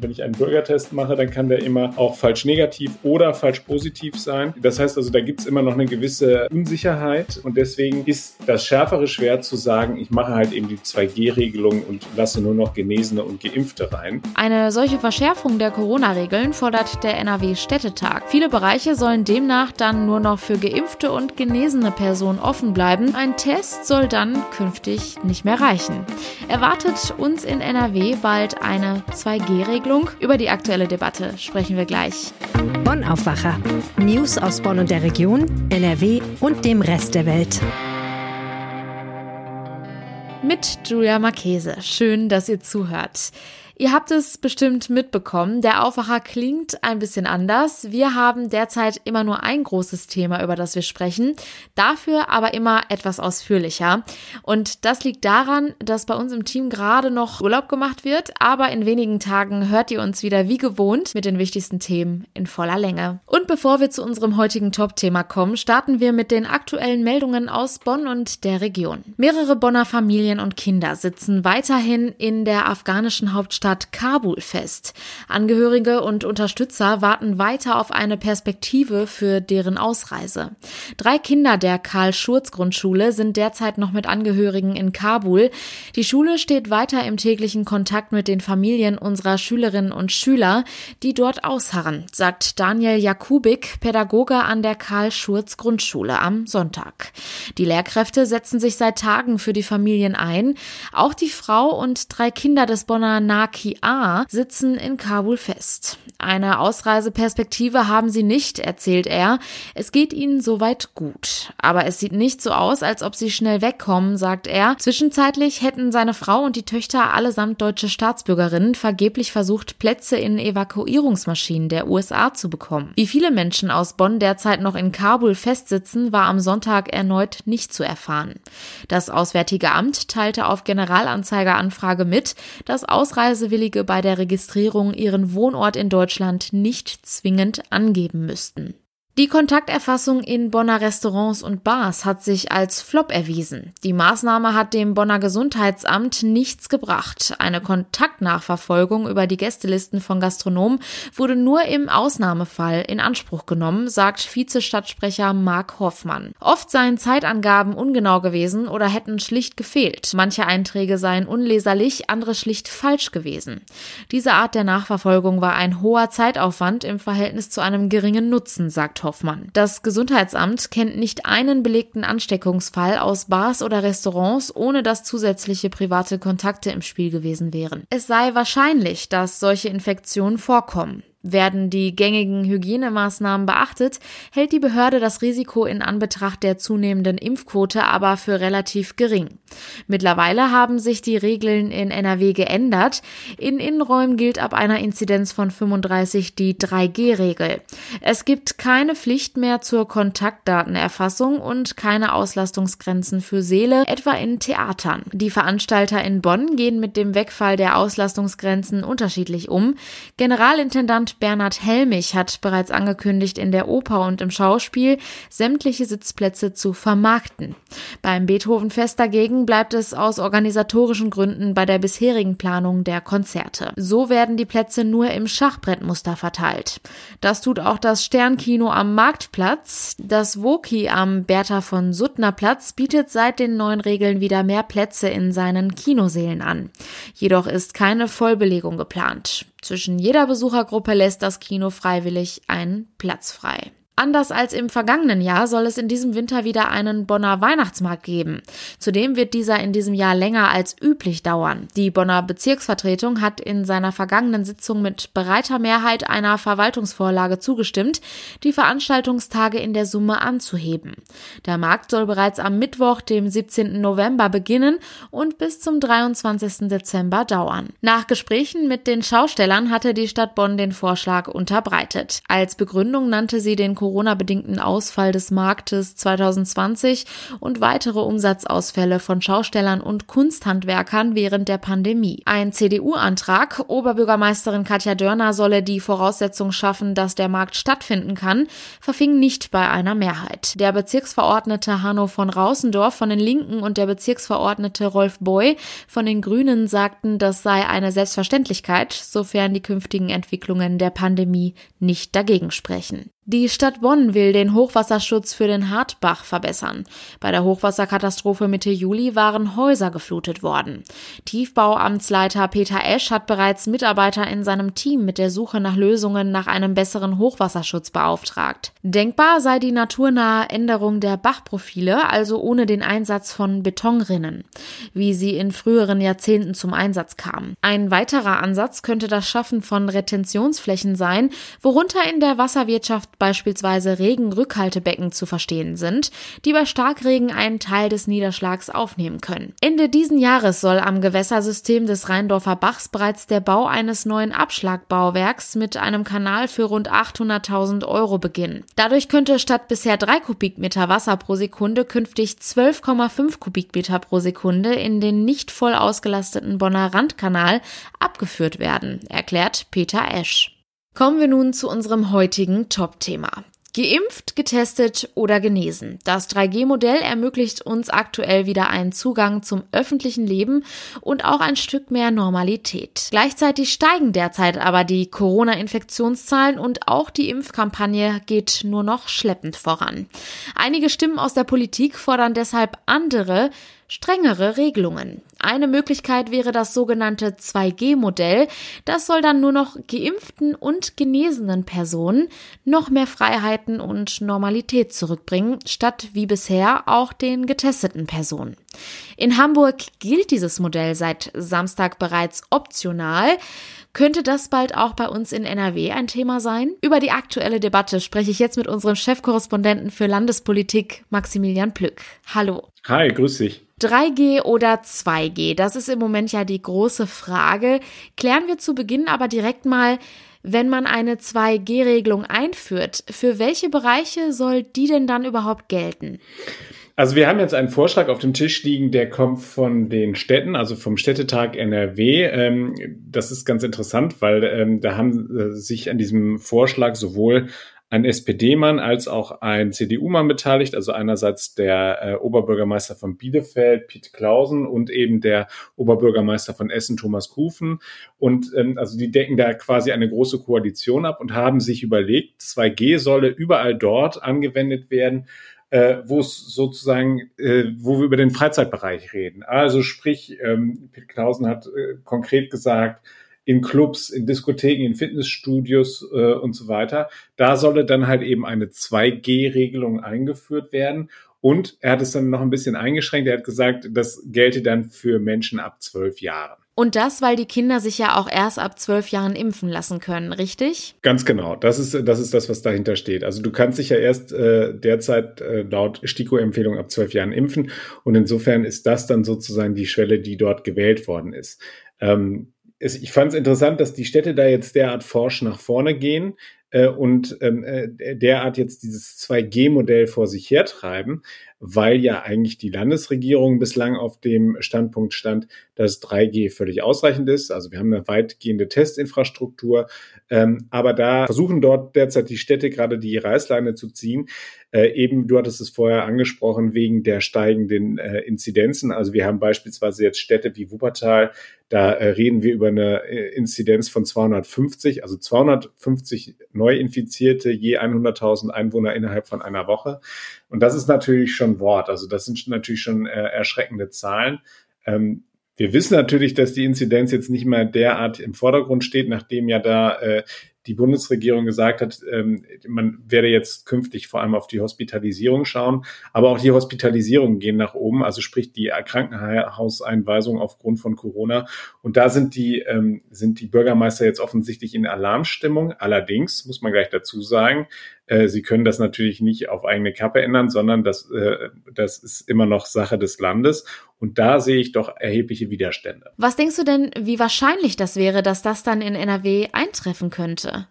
Wenn ich einen Bürgertest mache, dann kann der immer auch falsch negativ oder falsch positiv sein. Das heißt also, da gibt es immer noch eine gewisse Unsicherheit und deswegen ist das schärfere schwer zu sagen, ich mache halt eben die 2G-Regelung und lasse nur noch Genesene und Geimpfte rein. Eine solche Verschärfung der Corona-Regeln fordert der NRW-Städtetag. Viele Bereiche sollen demnach dann nur noch für geimpfte und genesene Personen offen bleiben. Ein Test soll dann künftig nicht mehr reichen. Erwartet uns in NRW bald eine 2G-Regelung? Über die aktuelle Debatte sprechen wir gleich. Bonn Aufwacher. News aus Bonn und der Region, NRW und dem Rest der Welt. Mit Julia Marchese. Schön, dass ihr zuhört. Ihr habt es bestimmt mitbekommen, der Aufwacher klingt ein bisschen anders. Wir haben derzeit immer nur ein großes Thema, über das wir sprechen, dafür aber immer etwas ausführlicher. Und das liegt daran, dass bei uns im Team gerade noch Urlaub gemacht wird, aber in wenigen Tagen hört ihr uns wieder wie gewohnt mit den wichtigsten Themen in voller Länge. Und bevor wir zu unserem heutigen Top-Thema kommen, starten wir mit den aktuellen Meldungen aus Bonn und der Region. Mehrere Bonner Familien und Kinder sitzen weiterhin in der afghanischen Hauptstadt Hauptstadt Kabul fest. Angehörige und Unterstützer warten weiter auf eine Perspektive für deren Ausreise. Drei Kinder der Karl-Schurz-Grundschule sind derzeit noch mit Angehörigen in Kabul. Die Schule steht weiter im täglichen Kontakt mit den Familien unserer Schülerinnen und Schüler, die dort ausharren, sagt Daniel Jakubik, Pädagoge an der Karl-Schurz-Grundschule am Sonntag. Die Lehrkräfte setzen sich seit Tagen für die Familien ein. Auch die Frau und drei Kinder des Bonner Naki A sitzen in Kabul fest. Eine Ausreiseperspektive haben sie nicht, erzählt er. Es geht ihnen soweit gut. Aber es sieht nicht so aus, als ob sie schnell wegkommen, sagt er. Zwischenzeitlich hätten seine Frau und die Töchter allesamt deutsche Staatsbürgerinnen vergeblich versucht, Plätze in Evakuierungsmaschinen der USA zu bekommen. Wie viele Menschen aus Bonn derzeit noch in Kabul festsitzen, war am Sonntag erneut nicht zu erfahren. Das Auswärtige Amt teilte auf Generalanzeigeranfrage mit, dass Ausreise Reisewillige bei der Registrierung ihren Wohnort in Deutschland nicht zwingend angeben müssten. Die Kontakterfassung in Bonner Restaurants und Bars hat sich als Flop erwiesen. Die Maßnahme hat dem Bonner Gesundheitsamt nichts gebracht. Eine Kontaktnachverfolgung über die Gästelisten von Gastronomen wurde nur im Ausnahmefall in Anspruch genommen, sagt Vizestadtsprecher Mark Hoffmann. Oft seien Zeitangaben ungenau gewesen oder hätten schlicht gefehlt. Manche Einträge seien unleserlich, andere schlicht falsch gewesen. Diese Art der Nachverfolgung war ein hoher Zeitaufwand im Verhältnis zu einem geringen Nutzen, sagt Hoffmann. Hoffmann. Das Gesundheitsamt kennt nicht einen belegten Ansteckungsfall aus Bars oder Restaurants, ohne dass zusätzliche private Kontakte im Spiel gewesen wären. Es sei wahrscheinlich, dass solche Infektionen vorkommen. Werden die gängigen Hygienemaßnahmen beachtet, hält die Behörde das Risiko in Anbetracht der zunehmenden Impfquote aber für relativ gering. Mittlerweile haben sich die Regeln in NRW geändert. In Innenräumen gilt ab einer Inzidenz von 35 die 3G-Regel. Es gibt keine Pflicht mehr zur Kontaktdatenerfassung und keine Auslastungsgrenzen für Seele, etwa in Theatern. Die Veranstalter in Bonn gehen mit dem Wegfall der Auslastungsgrenzen unterschiedlich um. Generalintendant Bernhard Helmich hat bereits angekündigt, in der Oper und im Schauspiel sämtliche Sitzplätze zu vermarkten. Beim Beethovenfest dagegen bleibt es aus organisatorischen Gründen bei der bisherigen Planung der Konzerte. So werden die Plätze nur im Schachbrettmuster verteilt. Das tut auch das Sternkino am Marktplatz. Das Woki am Bertha von Suttner Platz bietet seit den neuen Regeln wieder mehr Plätze in seinen Kinosälen an. Jedoch ist keine Vollbelegung geplant. Zwischen jeder Besuchergruppe lässt das Kino freiwillig einen Platz frei. Anders als im vergangenen Jahr soll es in diesem Winter wieder einen Bonner Weihnachtsmarkt geben. Zudem wird dieser in diesem Jahr länger als üblich dauern. Die Bonner Bezirksvertretung hat in seiner vergangenen Sitzung mit breiter Mehrheit einer Verwaltungsvorlage zugestimmt, die Veranstaltungstage in der Summe anzuheben. Der Markt soll bereits am Mittwoch, dem 17. November beginnen und bis zum 23. Dezember dauern. Nach Gesprächen mit den Schaustellern hatte die Stadt Bonn den Vorschlag unterbreitet. Als Begründung nannte sie den Corona-bedingten Ausfall des Marktes 2020 und weitere Umsatzausfälle von Schaustellern und Kunsthandwerkern während der Pandemie. Ein CDU-Antrag, Oberbürgermeisterin Katja Dörner solle die Voraussetzung schaffen, dass der Markt stattfinden kann, verfing nicht bei einer Mehrheit. Der Bezirksverordnete Hanno von Rausendorf von den Linken und der Bezirksverordnete Rolf Boy von den Grünen sagten, das sei eine Selbstverständlichkeit, sofern die künftigen Entwicklungen der Pandemie nicht dagegen sprechen. Die Stadt Bonn will den Hochwasserschutz für den Hartbach verbessern. Bei der Hochwasserkatastrophe Mitte Juli waren Häuser geflutet worden. Tiefbauamtsleiter Peter Esch hat bereits Mitarbeiter in seinem Team mit der Suche nach Lösungen nach einem besseren Hochwasserschutz beauftragt. Denkbar sei die naturnahe Änderung der Bachprofile, also ohne den Einsatz von Betonrinnen, wie sie in früheren Jahrzehnten zum Einsatz kamen. Ein weiterer Ansatz könnte das Schaffen von Retentionsflächen sein, worunter in der Wasserwirtschaft beispielsweise Regenrückhaltebecken zu verstehen sind, die bei Starkregen einen Teil des Niederschlags aufnehmen können. Ende diesen Jahres soll am Gewässersystem des Rheindorfer Bachs bereits der Bau eines neuen Abschlagbauwerks mit einem Kanal für rund 800.000 Euro beginnen. Dadurch könnte statt bisher drei Kubikmeter Wasser pro Sekunde künftig 12,5 Kubikmeter pro Sekunde in den nicht voll ausgelasteten Bonner Randkanal abgeführt werden, erklärt Peter Esch. Kommen wir nun zu unserem heutigen Top-Thema. Geimpft, getestet oder genesen. Das 3G-Modell ermöglicht uns aktuell wieder einen Zugang zum öffentlichen Leben und auch ein Stück mehr Normalität. Gleichzeitig steigen derzeit aber die Corona-Infektionszahlen und auch die Impfkampagne geht nur noch schleppend voran. Einige Stimmen aus der Politik fordern deshalb andere, strengere Regelungen. Eine Möglichkeit wäre das sogenannte 2G-Modell. Das soll dann nur noch geimpften und genesenen Personen noch mehr Freiheiten und Normalität zurückbringen, statt wie bisher auch den getesteten Personen. In Hamburg gilt dieses Modell seit Samstag bereits optional. Könnte das bald auch bei uns in NRW ein Thema sein? Über die aktuelle Debatte spreche ich jetzt mit unserem Chefkorrespondenten für Landespolitik, Maximilian Plück. Hallo. Hi, grüß dich. 3G oder 2G? Das ist im Moment ja die große Frage. Klären wir zu Beginn aber direkt mal, wenn man eine 2G-Regelung einführt, für welche Bereiche soll die denn dann überhaupt gelten? Also wir haben jetzt einen Vorschlag auf dem Tisch liegen, der kommt von den Städten, also vom Städtetag NRW. Ähm, das ist ganz interessant, weil ähm, da haben äh, sich an diesem Vorschlag sowohl ein SPD-Mann als auch ein CDU-Mann beteiligt, also einerseits der äh, Oberbürgermeister von Bielefeld, Piet Klausen, und eben der Oberbürgermeister von Essen, Thomas Kufen. Und ähm, also die decken da quasi eine große Koalition ab und haben sich überlegt, 2G solle überall dort angewendet werden, äh, wo es sozusagen, äh, wo wir über den Freizeitbereich reden. Also sprich, ähm, Piet Klausen hat äh, konkret gesagt, in Clubs, in Diskotheken, in Fitnessstudios äh, und so weiter. Da solle dann halt eben eine 2G-Regelung eingeführt werden. Und er hat es dann noch ein bisschen eingeschränkt. Er hat gesagt, das gelte dann für Menschen ab zwölf Jahren. Und das, weil die Kinder sich ja auch erst ab zwölf Jahren impfen lassen können, richtig? Ganz genau. Das ist, das ist das, was dahinter steht. Also du kannst dich ja erst äh, derzeit äh, laut STIKO-Empfehlung ab zwölf Jahren impfen. Und insofern ist das dann sozusagen die Schwelle, die dort gewählt worden ist. Ähm, es, ich fand es interessant, dass die Städte da jetzt derart forsch nach vorne gehen äh, und ähm, äh, derart jetzt dieses 2G-Modell vor sich hertreiben, weil ja eigentlich die Landesregierung bislang auf dem Standpunkt stand, dass 3G völlig ausreichend ist. Also wir haben eine weitgehende Testinfrastruktur, ähm, aber da versuchen dort derzeit die Städte gerade die Reißleine zu ziehen. Äh, eben, du hattest es vorher angesprochen, wegen der steigenden äh, Inzidenzen. Also wir haben beispielsweise jetzt Städte wie Wuppertal, da äh, reden wir über eine äh, Inzidenz von 250, also 250 Neuinfizierte je 100.000 Einwohner innerhalb von einer Woche. Und das ist natürlich schon Wort. Also das sind natürlich schon äh, erschreckende Zahlen. Ähm, wir wissen natürlich, dass die Inzidenz jetzt nicht mehr derart im Vordergrund steht, nachdem ja da äh, die Bundesregierung gesagt hat, ähm, man werde jetzt künftig vor allem auf die Hospitalisierung schauen, aber auch die Hospitalisierungen gehen nach oben, also sprich die Krankenhauseinweisung aufgrund von Corona. Und da sind die, ähm, sind die Bürgermeister jetzt offensichtlich in Alarmstimmung. Allerdings muss man gleich dazu sagen, äh, sie können das natürlich nicht auf eigene Kappe ändern, sondern das, äh, das ist immer noch Sache des Landes. Und da sehe ich doch erhebliche Widerstände. Was denkst du denn, wie wahrscheinlich das wäre, dass das dann in NRW eintreffen könnte?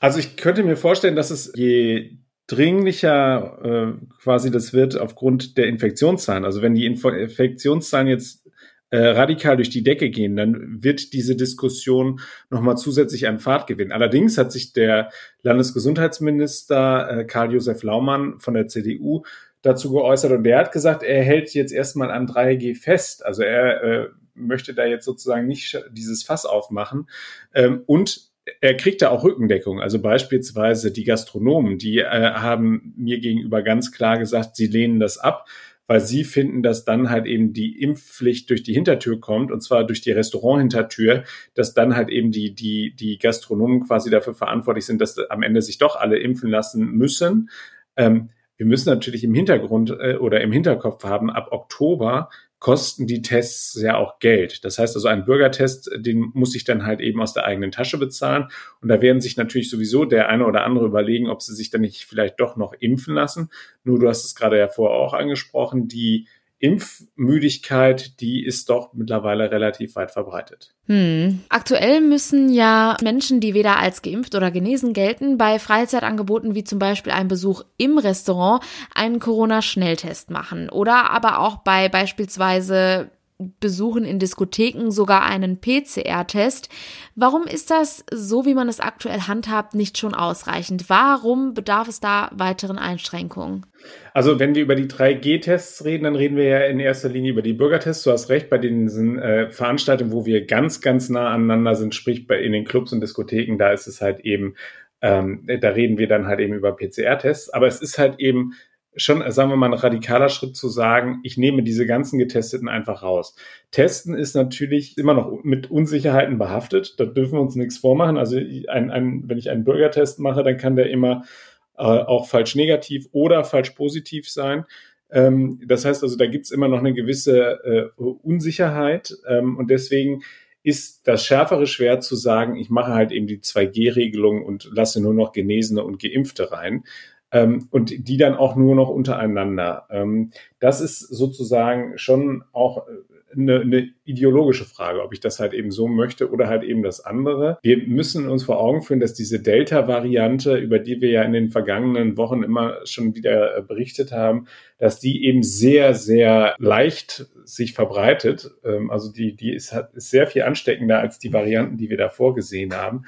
Also ich könnte mir vorstellen, dass es je dringlicher äh, quasi das wird aufgrund der Infektionszahlen. Also wenn die Inf Infektionszahlen jetzt äh, radikal durch die Decke gehen, dann wird diese Diskussion nochmal zusätzlich an Fahrt gewinnen. Allerdings hat sich der Landesgesundheitsminister äh, Karl-Josef Laumann von der CDU dazu geäußert und der hat gesagt, er hält jetzt erstmal an 3G fest. Also er äh, möchte da jetzt sozusagen nicht dieses Fass aufmachen. Ähm, und er kriegt da auch Rückendeckung. Also beispielsweise die Gastronomen, die äh, haben mir gegenüber ganz klar gesagt, sie lehnen das ab, weil sie finden, dass dann halt eben die Impfpflicht durch die Hintertür kommt, und zwar durch die Restaurant-Hintertür, dass dann halt eben die, die, die Gastronomen quasi dafür verantwortlich sind, dass am Ende sich doch alle impfen lassen müssen. Ähm, wir müssen natürlich im Hintergrund äh, oder im Hinterkopf haben, ab Oktober kosten die Tests ja auch Geld. Das heißt also, ein Bürgertest, den muss ich dann halt eben aus der eigenen Tasche bezahlen. Und da werden sich natürlich sowieso der eine oder andere überlegen, ob sie sich dann nicht vielleicht doch noch impfen lassen. Nur du hast es gerade ja vorher auch angesprochen, die Impfmüdigkeit, die ist doch mittlerweile relativ weit verbreitet. Hm. Aktuell müssen ja Menschen, die weder als geimpft oder genesen gelten, bei Freizeitangeboten wie zum Beispiel einem Besuch im Restaurant einen Corona-Schnelltest machen oder aber auch bei beispielsweise Besuchen in Diskotheken sogar einen PCR-Test. Warum ist das, so wie man es aktuell handhabt, nicht schon ausreichend? Warum bedarf es da weiteren Einschränkungen? Also wenn wir über die 3G-Tests reden, dann reden wir ja in erster Linie über die Bürgertests. Du hast recht, bei diesen äh, Veranstaltungen, wo wir ganz, ganz nah aneinander sind, sprich bei in den Clubs und Diskotheken, da ist es halt eben, ähm, da reden wir dann halt eben über PCR-Tests. Aber es ist halt eben schon, sagen wir mal, ein radikaler Schritt zu sagen, ich nehme diese ganzen Getesteten einfach raus. Testen ist natürlich immer noch mit Unsicherheiten behaftet. Da dürfen wir uns nichts vormachen. Also ein, ein, wenn ich einen Bürgertest mache, dann kann der immer äh, auch falsch negativ oder falsch positiv sein. Ähm, das heißt also, da gibt's immer noch eine gewisse äh, Unsicherheit ähm, und deswegen ist das schärfere Schwert zu sagen, ich mache halt eben die 2G-Regelung und lasse nur noch Genesene und Geimpfte rein ähm, und die dann auch nur noch untereinander. Ähm, das ist sozusagen schon auch eine, eine ideologische Frage, ob ich das halt eben so möchte oder halt eben das andere. Wir müssen uns vor Augen führen, dass diese Delta-Variante, über die wir ja in den vergangenen Wochen immer schon wieder äh, berichtet haben, dass die eben sehr, sehr leicht sich verbreitet. Ähm, also die, die ist, ist sehr viel ansteckender als die Varianten, die wir davor gesehen haben.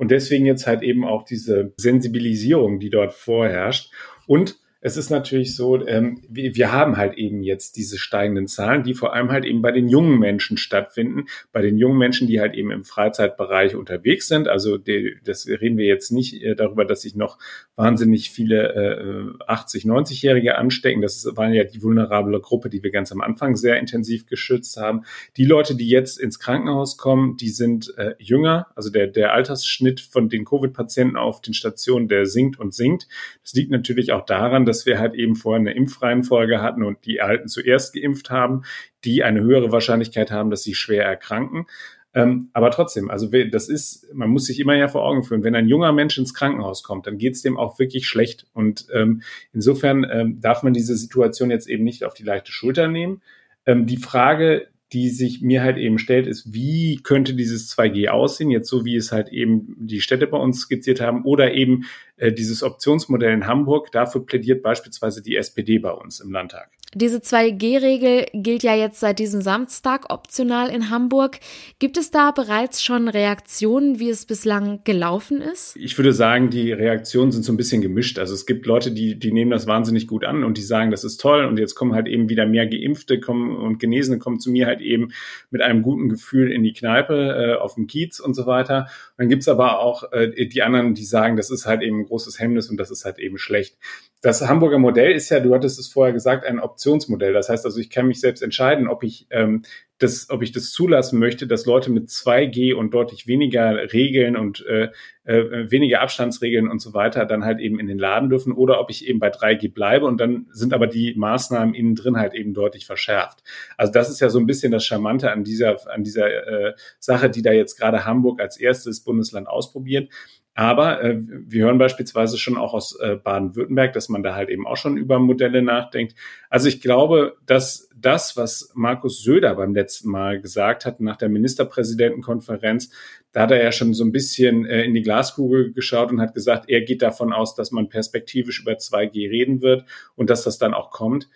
Und deswegen jetzt halt eben auch diese Sensibilisierung, die dort vorherrscht. Und es ist natürlich so, ähm, wir, wir haben halt eben jetzt diese steigenden Zahlen, die vor allem halt eben bei den jungen Menschen stattfinden, bei den jungen Menschen, die halt eben im Freizeitbereich unterwegs sind. Also die, das reden wir jetzt nicht äh, darüber, dass sich noch wahnsinnig viele äh, 80, 90-Jährige anstecken. Das ist, waren ja die vulnerable Gruppe, die wir ganz am Anfang sehr intensiv geschützt haben. Die Leute, die jetzt ins Krankenhaus kommen, die sind äh, jünger. Also der, der Altersschnitt von den Covid-Patienten auf den Stationen, der sinkt und sinkt. Das liegt natürlich auch daran, dass wir halt eben vorher eine Impfreihenfolge hatten und die Alten zuerst geimpft haben, die eine höhere Wahrscheinlichkeit haben, dass sie schwer erkranken. Ähm, aber trotzdem, also das ist, man muss sich immer ja vor Augen führen, wenn ein junger Mensch ins Krankenhaus kommt, dann geht es dem auch wirklich schlecht. Und ähm, insofern ähm, darf man diese Situation jetzt eben nicht auf die leichte Schulter nehmen. Ähm, die Frage, die sich mir halt eben stellt, ist, wie könnte dieses 2G aussehen, jetzt so wie es halt eben die Städte bei uns skizziert haben, oder eben äh, dieses Optionsmodell in Hamburg. Dafür plädiert beispielsweise die SPD bei uns im Landtag. Diese 2G-Regel gilt ja jetzt seit diesem Samstag optional in Hamburg. Gibt es da bereits schon Reaktionen, wie es bislang gelaufen ist? Ich würde sagen, die Reaktionen sind so ein bisschen gemischt. Also es gibt Leute, die, die nehmen das wahnsinnig gut an und die sagen, das ist toll und jetzt kommen halt eben wieder mehr Geimpfte kommen und Genesene kommen zu mir halt eben mit einem guten Gefühl in die Kneipe, äh, auf dem Kiez und so weiter. Und dann gibt's aber auch äh, die anderen, die sagen, das ist halt eben ein großes Hemmnis und das ist halt eben schlecht. Das Hamburger Modell ist ja, du hattest es vorher gesagt, ein Optionsmodell. Das heißt also, ich kann mich selbst entscheiden, ob ich ähm, das, ob ich das zulassen möchte, dass Leute mit 2G und deutlich weniger Regeln und äh, äh, weniger Abstandsregeln und so weiter dann halt eben in den Laden dürfen oder ob ich eben bei 3G bleibe und dann sind aber die Maßnahmen innen drin halt eben deutlich verschärft. Also das ist ja so ein bisschen das Charmante an dieser, an dieser äh, Sache, die da jetzt gerade Hamburg als erstes Bundesland ausprobiert. Aber äh, wir hören beispielsweise schon auch aus äh, Baden-Württemberg, dass man da halt eben auch schon über Modelle nachdenkt. Also ich glaube, dass das, was Markus Söder beim letzten Mal gesagt hat nach der Ministerpräsidentenkonferenz, da hat er ja schon so ein bisschen äh, in die Glaskugel geschaut und hat gesagt, er geht davon aus, dass man perspektivisch über 2G reden wird und dass das dann auch kommt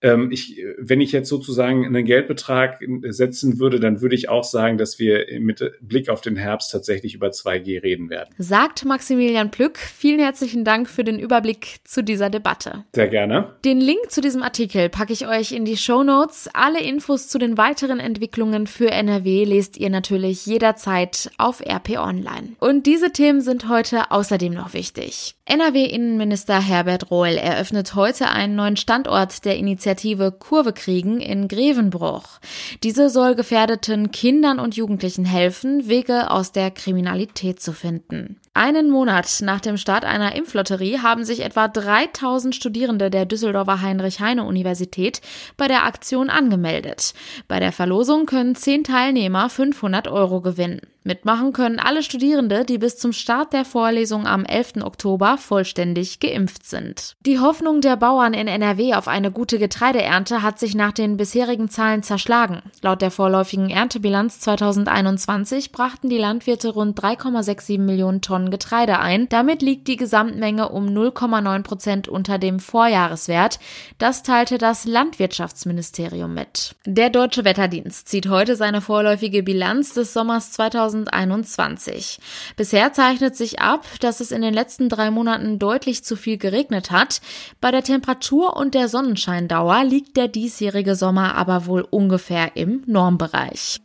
ich, wenn ich jetzt sozusagen einen Geldbetrag setzen würde, dann würde ich auch sagen, dass wir mit Blick auf den Herbst tatsächlich über 2G reden werden. Sagt Maximilian Plück. Vielen herzlichen Dank für den Überblick zu dieser Debatte. Sehr gerne. Den Link zu diesem Artikel packe ich euch in die Show Notes. Alle Infos zu den weiteren Entwicklungen für NRW lest ihr natürlich jederzeit auf RP Online. Und diese Themen sind heute außerdem noch wichtig. NRW-Innenminister Herbert Rohl eröffnet heute einen neuen Standort der Initiative Kurve kriegen in Grevenbruch. Diese soll gefährdeten Kindern und Jugendlichen helfen, Wege aus der Kriminalität zu finden. Einen Monat nach dem Start einer Impflotterie haben sich etwa 3000 Studierende der Düsseldorfer Heinrich-Heine-Universität bei der Aktion angemeldet. Bei der Verlosung können zehn Teilnehmer 500 Euro gewinnen. Mitmachen können alle Studierende, die bis zum Start der Vorlesung am 11. Oktober vollständig geimpft sind. Die Hoffnung der Bauern in NRW auf eine gute Getreideernte hat sich nach den bisherigen Zahlen zerschlagen. Laut der vorläufigen Erntebilanz 2021 brachten die Landwirte rund 3,67 Millionen Tonnen Getreide ein. Damit liegt die Gesamtmenge um 0,9 Prozent unter dem Vorjahreswert. Das teilte das Landwirtschaftsministerium mit. Der Deutsche Wetterdienst zieht heute seine vorläufige Bilanz des Sommers 2021 2021. Bisher zeichnet sich ab, dass es in den letzten drei Monaten deutlich zu viel geregnet hat. Bei der Temperatur und der Sonnenscheindauer liegt der diesjährige Sommer aber wohl ungefähr im Normbereich.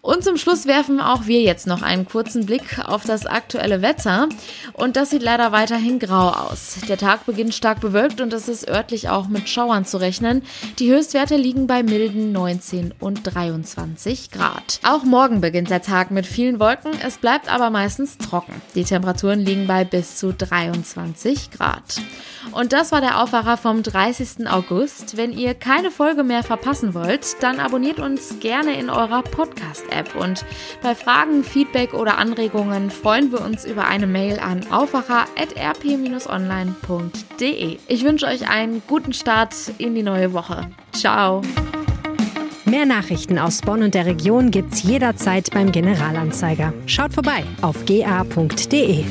Und zum Schluss werfen auch wir jetzt noch einen kurzen Blick auf das aktuelle Wetter. Und das sieht leider weiterhin grau aus. Der Tag beginnt stark bewölkt und es ist örtlich auch mit Schauern zu rechnen. Die Höchstwerte liegen bei milden 19 und 23 Grad. Auch morgen beginnt der Tag mit vielen Wolken. Es bleibt aber meistens trocken. Die Temperaturen liegen bei bis zu 23 Grad. Und das war der Aufwacher vom 30. August. Wenn ihr keine Folge mehr verpassen wollt, dann abonniert uns gerne in eurer Podcast-App. Und bei Fragen, Feedback oder Anregungen freuen wir uns über eine Mail an aufwacher.rp-online.de. Ich wünsche euch einen guten Start in die neue Woche. Ciao. Mehr Nachrichten aus Bonn und der Region gibt's jederzeit beim Generalanzeiger. Schaut vorbei auf ga.de.